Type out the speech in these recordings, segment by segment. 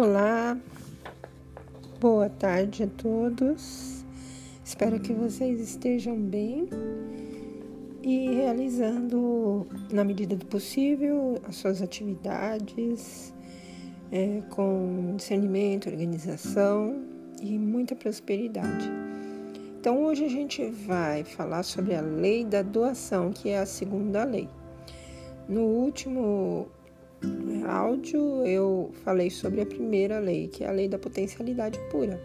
Olá, boa tarde a todos. Espero que vocês estejam bem e realizando, na medida do possível, as suas atividades é, com discernimento, organização e muita prosperidade. Então, hoje a gente vai falar sobre a lei da doação, que é a segunda lei. No último áudio eu falei sobre a primeira lei, que é a lei da potencialidade pura.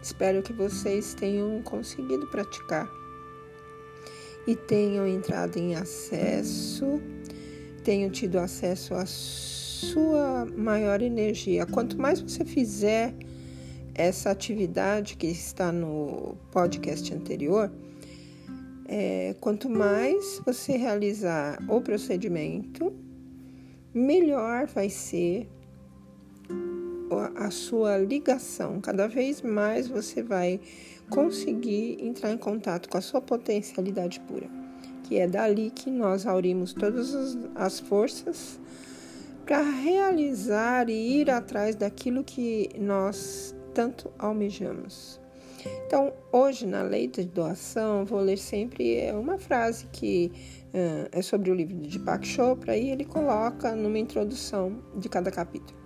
Espero que vocês tenham conseguido praticar e tenham entrado em acesso, tenham tido acesso à sua maior energia. Quanto mais você fizer essa atividade que está no podcast anterior, é, quanto mais você realizar o procedimento, melhor vai ser a sua ligação. Cada vez mais você vai conseguir entrar em contato com a sua potencialidade pura, que é dali que nós aurimos todas as forças para realizar e ir atrás daquilo que nós tanto almejamos. Então, hoje na lei de doação, vou ler sempre uma frase que é sobre o livro de Deepak Chopra e ele coloca numa introdução de cada capítulo.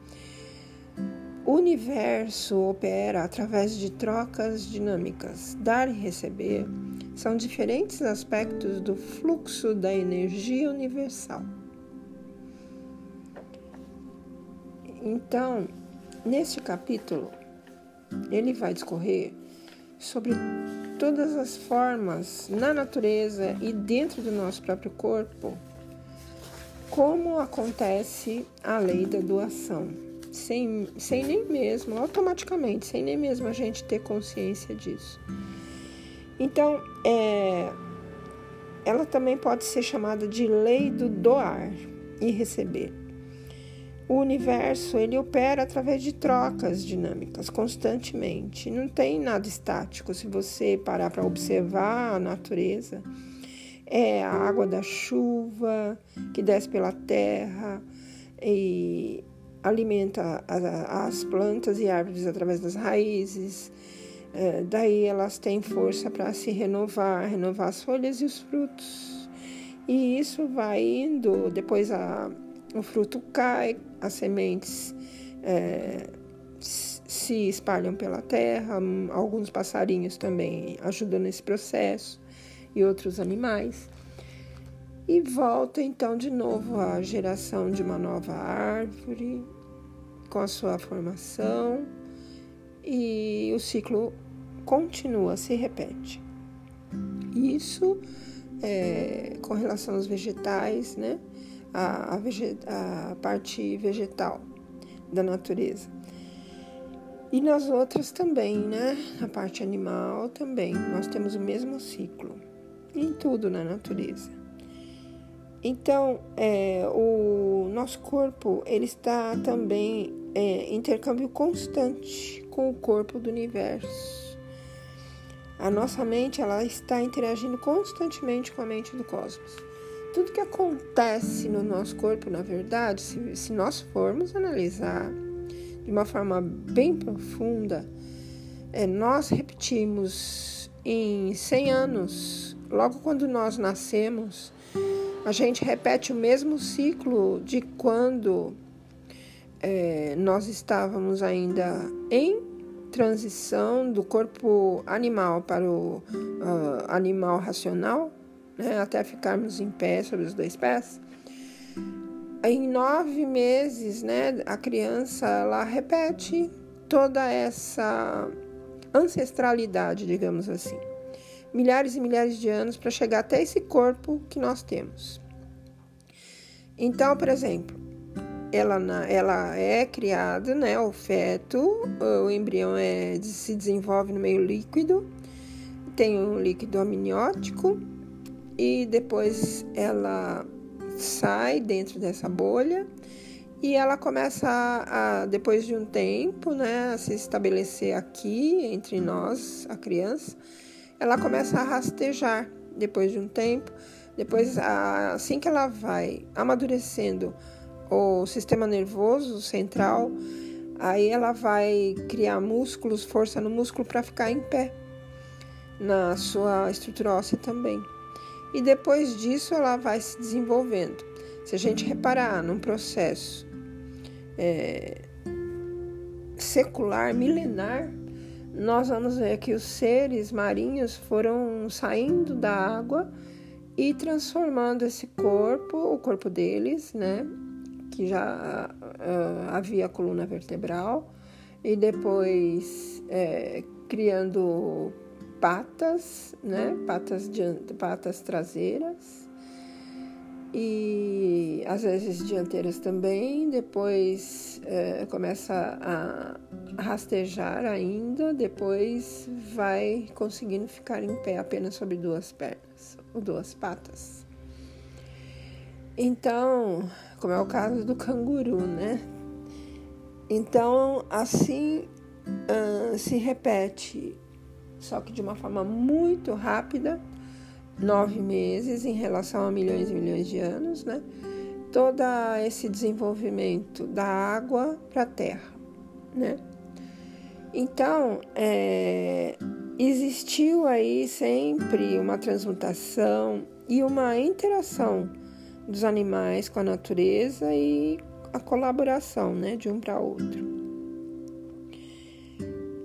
O universo opera através de trocas dinâmicas. Dar e receber são diferentes aspectos do fluxo da energia universal. Então, neste capítulo, ele vai discorrer sobre todas as formas na natureza e dentro do nosso próprio corpo, como acontece a lei da doação, sem, sem nem mesmo, automaticamente, sem nem mesmo a gente ter consciência disso. Então, é, ela também pode ser chamada de lei do doar e receber. O universo ele opera através de trocas dinâmicas constantemente. Não tem nada estático. Se você parar para observar a natureza, é a água da chuva que desce pela terra e alimenta as plantas e árvores através das raízes. É, daí elas têm força para se renovar, renovar as folhas e os frutos. E isso vai indo, depois a, o fruto cai, as sementes é, se espalham pela terra, alguns passarinhos também ajudam nesse processo e outros animais. E volta então de novo a geração de uma nova árvore com a sua formação e o ciclo continua, se repete. Isso é, com relação aos vegetais, né? A, a, a parte vegetal da natureza. E nas outras também, né? A parte animal também. Nós temos o mesmo ciclo em tudo na natureza. Então, é, o nosso corpo ele está também é, em intercâmbio constante com o corpo do universo. A nossa mente ela está interagindo constantemente com a mente do cosmos tudo que acontece no nosso corpo, na verdade, se, se nós formos analisar de uma forma bem profunda, é, nós repetimos em 100 anos, logo quando nós nascemos, a gente repete o mesmo ciclo de quando é, nós estávamos ainda em transição do corpo animal para o uh, animal racional né, até ficarmos em pé sobre os dois pés. Em nove meses, né, a criança ela repete toda essa ancestralidade, digamos assim, milhares e milhares de anos para chegar até esse corpo que nós temos. Então, por exemplo, ela, ela é criada, né, o feto, o embrião é, se desenvolve no meio líquido, tem um líquido amniótico e depois ela sai dentro dessa bolha e ela começa a, depois de um tempo, né, a se estabelecer aqui entre nós, a criança, ela começa a rastejar depois de um tempo. Depois, assim que ela vai amadurecendo o sistema nervoso central, aí ela vai criar músculos, força no músculo para ficar em pé na sua estrutura óssea também. E depois disso ela vai se desenvolvendo. Se a gente reparar num processo é, secular, milenar, nós vamos ver que os seres marinhos foram saindo da água e transformando esse corpo, o corpo deles, né, que já uh, havia coluna vertebral, e depois é, criando patas, né, patas, patas traseiras, e às vezes dianteiras também, depois é, começa a rastejar ainda, depois vai conseguindo ficar em pé apenas sobre duas pernas ou duas patas. Então, como é o caso do canguru, né? Então, assim uh, se repete, só que de uma forma muito rápida nove meses em relação a milhões e milhões de anos, né? Todo esse desenvolvimento da água para a terra, né? Então, é, existiu aí sempre uma transmutação e uma interação dos animais com a natureza e a colaboração, né, de um para outro.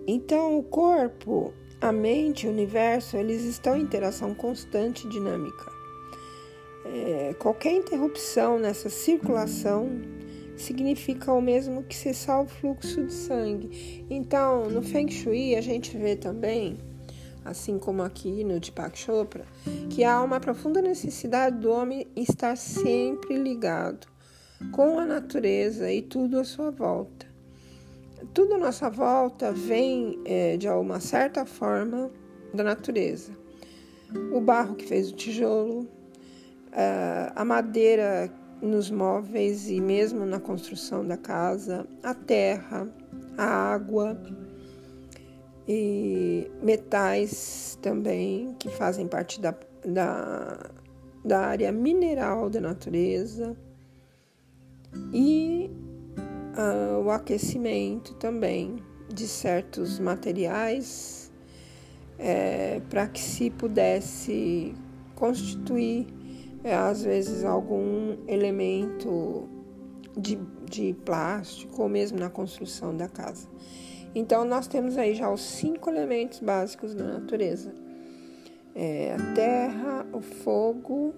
Então, o corpo a mente e o universo, eles estão em interação constante e dinâmica. É, qualquer interrupção nessa circulação significa o mesmo que cessar o fluxo de sangue. Então, no Feng Shui, a gente vê também, assim como aqui no Deepak Chopra, que há uma profunda necessidade do homem estar sempre ligado com a natureza e tudo à sua volta tudo à nossa volta vem é, de uma certa forma da natureza. O barro que fez o tijolo, a madeira nos móveis e mesmo na construção da casa, a terra, a água e metais também que fazem parte da, da, da área mineral da natureza e uh, o aquecimento também de certos materiais é, para que se pudesse constituir, é, às vezes, algum elemento de, de plástico ou mesmo na construção da casa. Então, nós temos aí já os cinco elementos básicos da natureza: é, a terra, o fogo,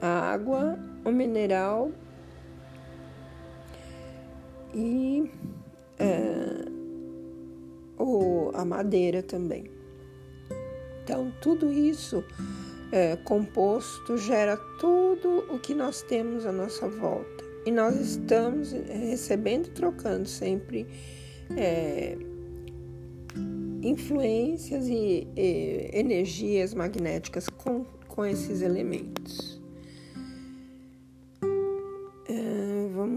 a água, o mineral e é, a madeira também. Então, tudo isso é, composto gera tudo o que nós temos à nossa volta. E nós estamos recebendo e trocando sempre é, influências e, e, energias magnéticas com, com esses elementos.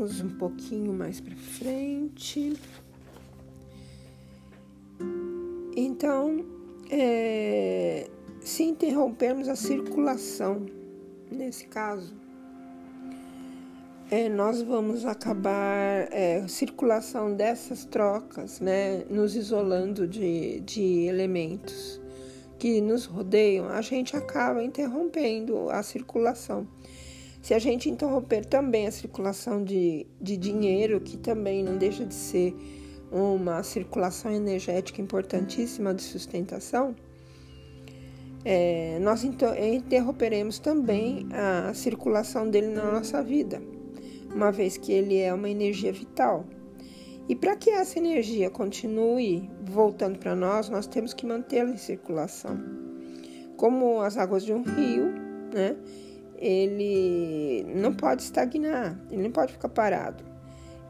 Vamos um pouquinho mais para frente. Então, é, se interrompermos a circulação, nesse caso, é, nós vamos acabar é, circulação dessas trocas, né, nos isolando de, de elementos que nos rodeiam, a gente acaba interrompendo a circulação. Se a gente interromper também a circulação de, de dinheiro, que também não deixa de ser uma circulação energética importantíssima de sustentação, é, nós interromperemos também a circulação dele na nossa vida, uma vez que ele é uma energia vital. E para que essa energia continue voltando para nós, nós temos que mantê-la em circulação. Como as águas de um rio, né? Ele não pode estagnar, ele não pode ficar parado.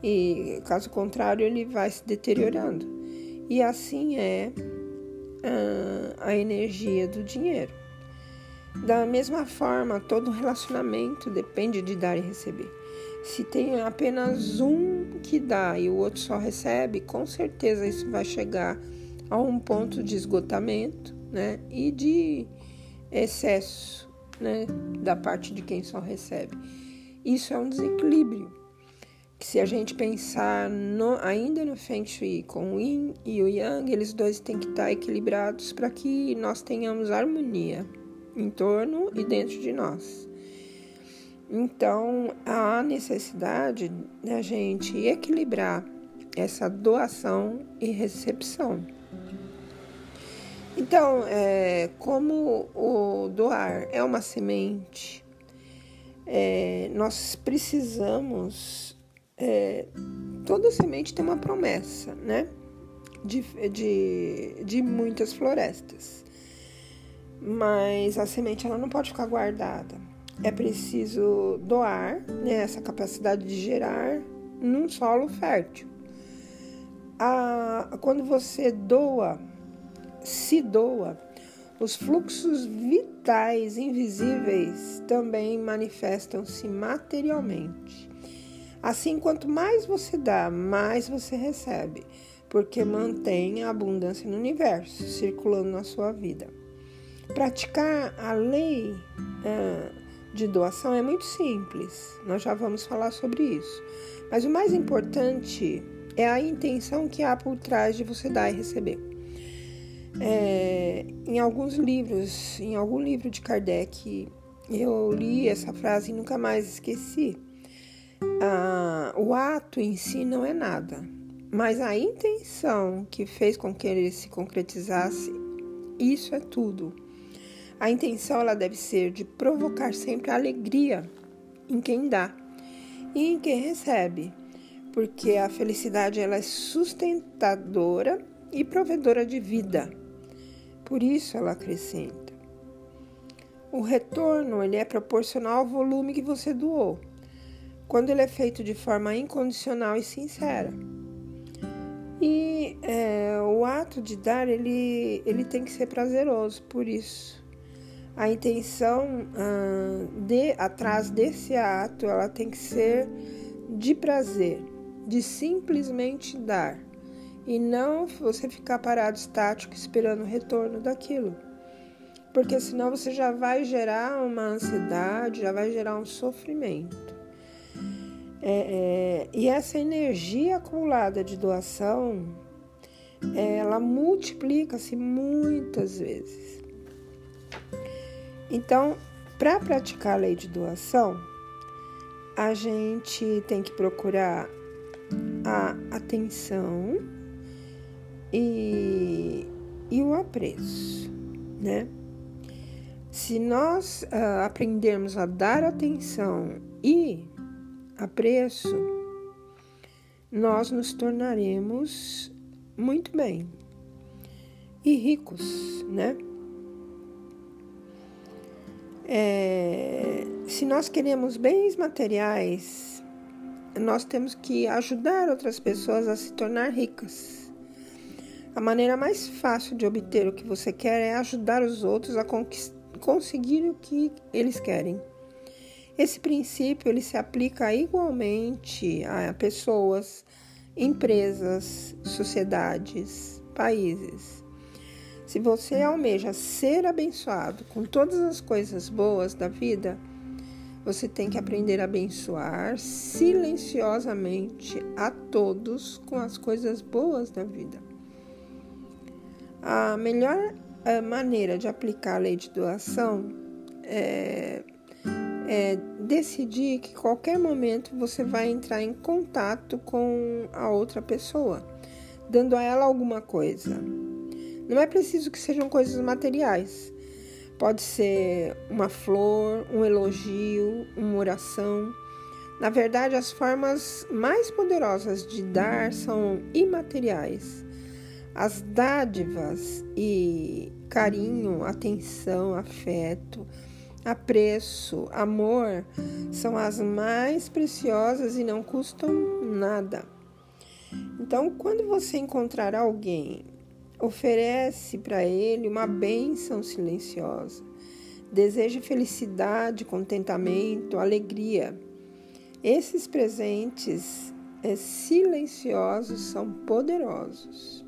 E caso contrário, ele vai se deteriorando. E assim é uh, a energia do dinheiro. Da mesma forma, todo relacionamento depende de dar e receber. Se tem apenas um que dá e o outro só recebe, com certeza isso vai chegar a um ponto de esgotamento né, e de excesso né, da parte de quem só recebe. Isso é um desequilíbrio. que se a gente pensar no, ainda no Feng Shui com o Yin e o Yang, eles dois têm que estar equilibrados para que nós tenhamos harmonia em torno e dentro de nós. Então, há necessidade da gente equilibrar essa doação e recepção. Então, é, como o doar é uma semente, é, nós precisamos. É, toda semente tem uma promessa, né? De, de, de muitas florestas. Mas a semente ela não pode ficar guardada. É preciso doar né, essa capacidade de gerar num solo fértil. A, quando você doa se doa, os fluxos vitais invisíveis também manifestam-se materialmente. Assim, quanto mais você dá, mais você recebe, porque mantém a abundância no universo circulando na sua vida. Praticar a lei ah, de doação é muito simples, nós já vamos falar sobre isso. Mas o mais importante é a intenção que há por trás de você dar e receber. É, em alguns livros, em algum livro de Kardec, eu li essa frase e nunca mais esqueci. Ah, o ato em si não é nada, mas a intenção que fez com que ele se concretizasse, isso é tudo. A intenção ela deve ser de provocar sempre alegria em quem dá e em quem recebe, porque a felicidade ela é sustentadora e provedora de vida. Por isso ela acrescenta: o retorno ele é proporcional ao volume que você doou, quando ele é feito de forma incondicional e sincera. E é, o ato de dar ele, ele tem que ser prazeroso, por isso. A intenção ah, de atrás desse ato ela tem que ser de prazer, de simplesmente dar e não você ficar parado estático esperando o retorno daquilo. Porque senão você já vai gerar uma ansiedade, já vai gerar um sofrimento. É, é, e essa energia acumulada de doação, ela multiplica-se muitas vezes. Então, para praticar a lei de doação, a gente tem que procurar a atenção e, e o apreço, né? Se nós uh, aprendermos a dar atenção e apreço, nós nos tornaremos muito bem e ricos, né? É, se nós queremos bens materiais, nós temos que ajudar outras pessoas a se tornar ricas. A maneira mais fácil de obter o que você quer é ajudar os outros a conseguir o que eles querem. Esse princípio ele se aplica igualmente a pessoas, empresas, sociedades, países. Se você almeja ser abençoado com todas as coisas boas da vida, você tem que aprender a abençoar silenciosamente a todos com as coisas boas da vida. A melhor eh, maneira de aplicar a lei de doação é, é decidir que qualquer momento você vai entrar em contato com a outra pessoa, dando a ela alguma coisa. Não é preciso que sejam coisas materiais. Pode ser uma flor, um elogio, uma oração. Na verdade, as formas mais poderosas de dar são imateriais as dádivas e carinho, atenção, afeto, apreço, amor são as mais preciosas e não custam nada. Então, quando você encontrar alguém, oferece para ele uma bênção silenciosa. Deseje felicidade, contentamento, alegria. Esses presentes é, silenciosos são poderosos.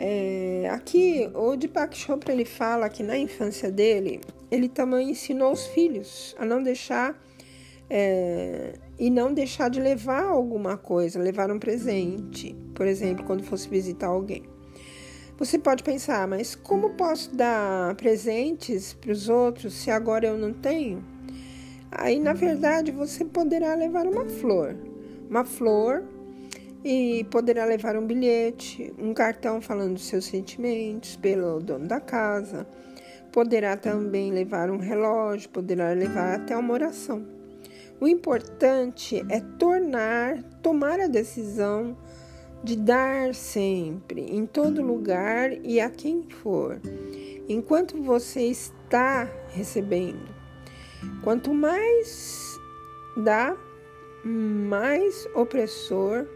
É, aqui, o Deepak Chopra ele fala que na infância dele, ele também ensinou os filhos a não deixar é, e não deixar de levar alguma coisa, levar um presente, por exemplo, quando fosse visitar alguém. Você pode pensar, mas como posso dar presentes para os outros se agora eu não tenho? Aí, na verdade, você poderá levar uma flor. Uma flor e poderá levar um bilhete, um cartão falando dos seus sentimentos pelo dono da casa. Poderá também levar um relógio, poderá levar até uma oração. O importante é tornar, tomar a decisão de dar sempre, em todo lugar e a quem for, enquanto você está recebendo. Quanto mais dá, mais opressor.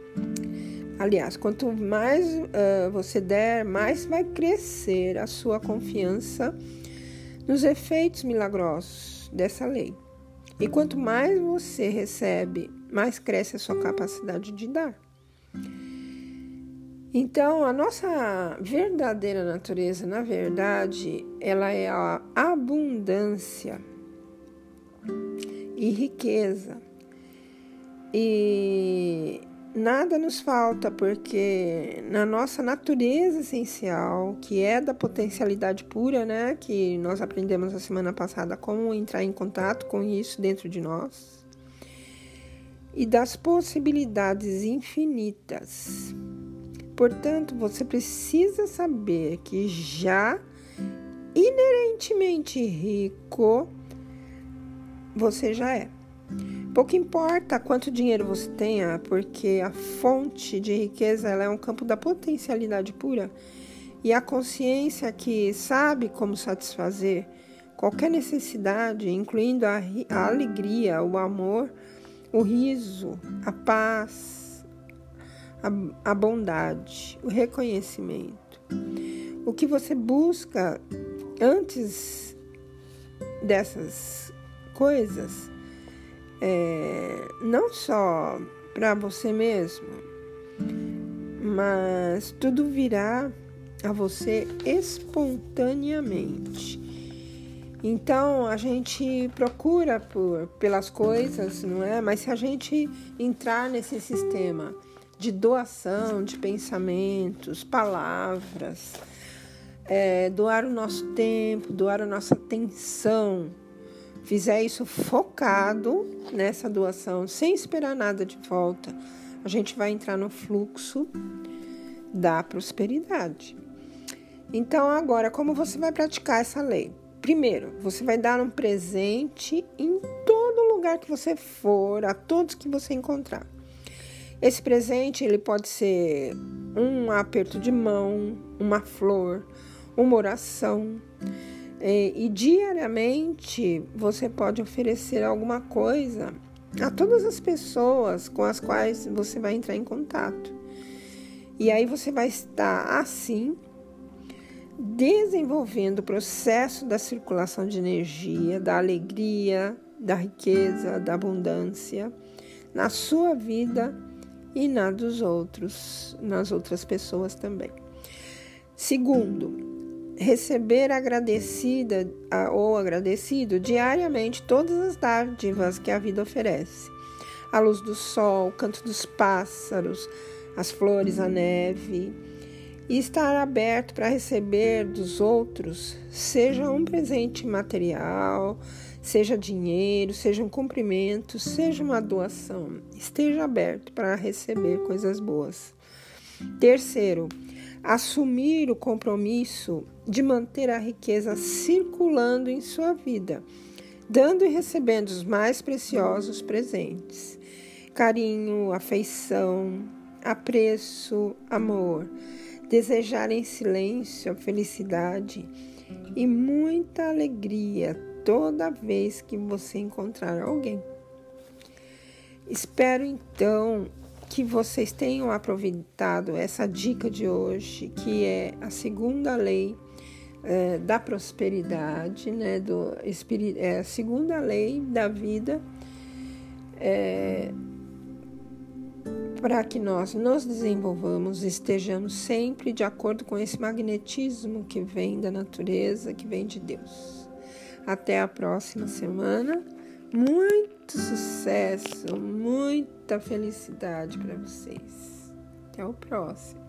Aliás, quanto mais uh, você der, mais vai crescer a sua confiança nos efeitos milagrosos dessa lei. E quanto mais você recebe, mais cresce a sua capacidade de dar. Então, a nossa verdadeira natureza, na verdade, ela é a abundância e riqueza. E nada nos falta, porque na nossa natureza essencial, que é da potencialidade pura, né, que nós aprendemos a semana passada como entrar em contato com isso dentro de nós, e das possibilidades infinitas. Portanto, você precisa saber que já inerentemente rico você já é. Pouco importa quanto dinheiro você tenha, porque a fonte de riqueza é um campo da potencialidade pura e a consciência que sabe como satisfazer qualquer necessidade, incluindo a, a alegria, o amor, o riso, a paz, a, a bondade, o reconhecimento. O que você busca antes dessas coisas, é, não só para você mesmo, mas tudo virá a você espontaneamente. Então a gente procura por, pelas coisas, não é? Mas se a gente entrar nesse sistema de doação de pensamentos, palavras, é, doar o nosso tempo, doar a nossa atenção, fizer isso focado nessa doação, sem esperar nada de volta, a gente vai entrar no fluxo da prosperidade. Então, agora, como você vai praticar essa lei? Primeiro, você vai dar um presente em todo lugar que você for, a todos que você encontrar. Esse presente ele pode ser um aperto de mão, uma flor, uma oração, e, e diariamente você pode oferecer alguma coisa a todas as pessoas com as quais você vai entrar em contato. E aí você vai estar assim desenvolvendo o processo da circulação de energia, da alegria, da riqueza, da abundância na sua vida e na dos outros, nas outras pessoas também. Segundo, receber agradecida ou agradecido diariamente todas as dádivas que a vida oferece. A luz do sol, o canto dos pássaros, as flores, a neve. E estar aberto para receber dos outros, seja um presente material, seja dinheiro, seja um cumprimento, seja uma doação. Esteja aberto para receber coisas boas. Terceiro, assumir o compromisso de manter a riqueza circulando em sua vida, dando e recebendo os mais preciosos presentes: carinho, afeição, apreço, amor, desejar em silêncio a felicidade e muita alegria toda vez que você encontrar alguém. Espero então que vocês tenham aproveitado essa dica de hoje, que é a segunda lei é, da prosperidade, né, do, é a segunda lei da vida, é, para que nós nos desenvolvamos, estejamos sempre de acordo com esse magnetismo que vem da natureza, que vem de Deus. Até a próxima semana. Muito muito sucesso, muita felicidade para vocês. Até o próximo.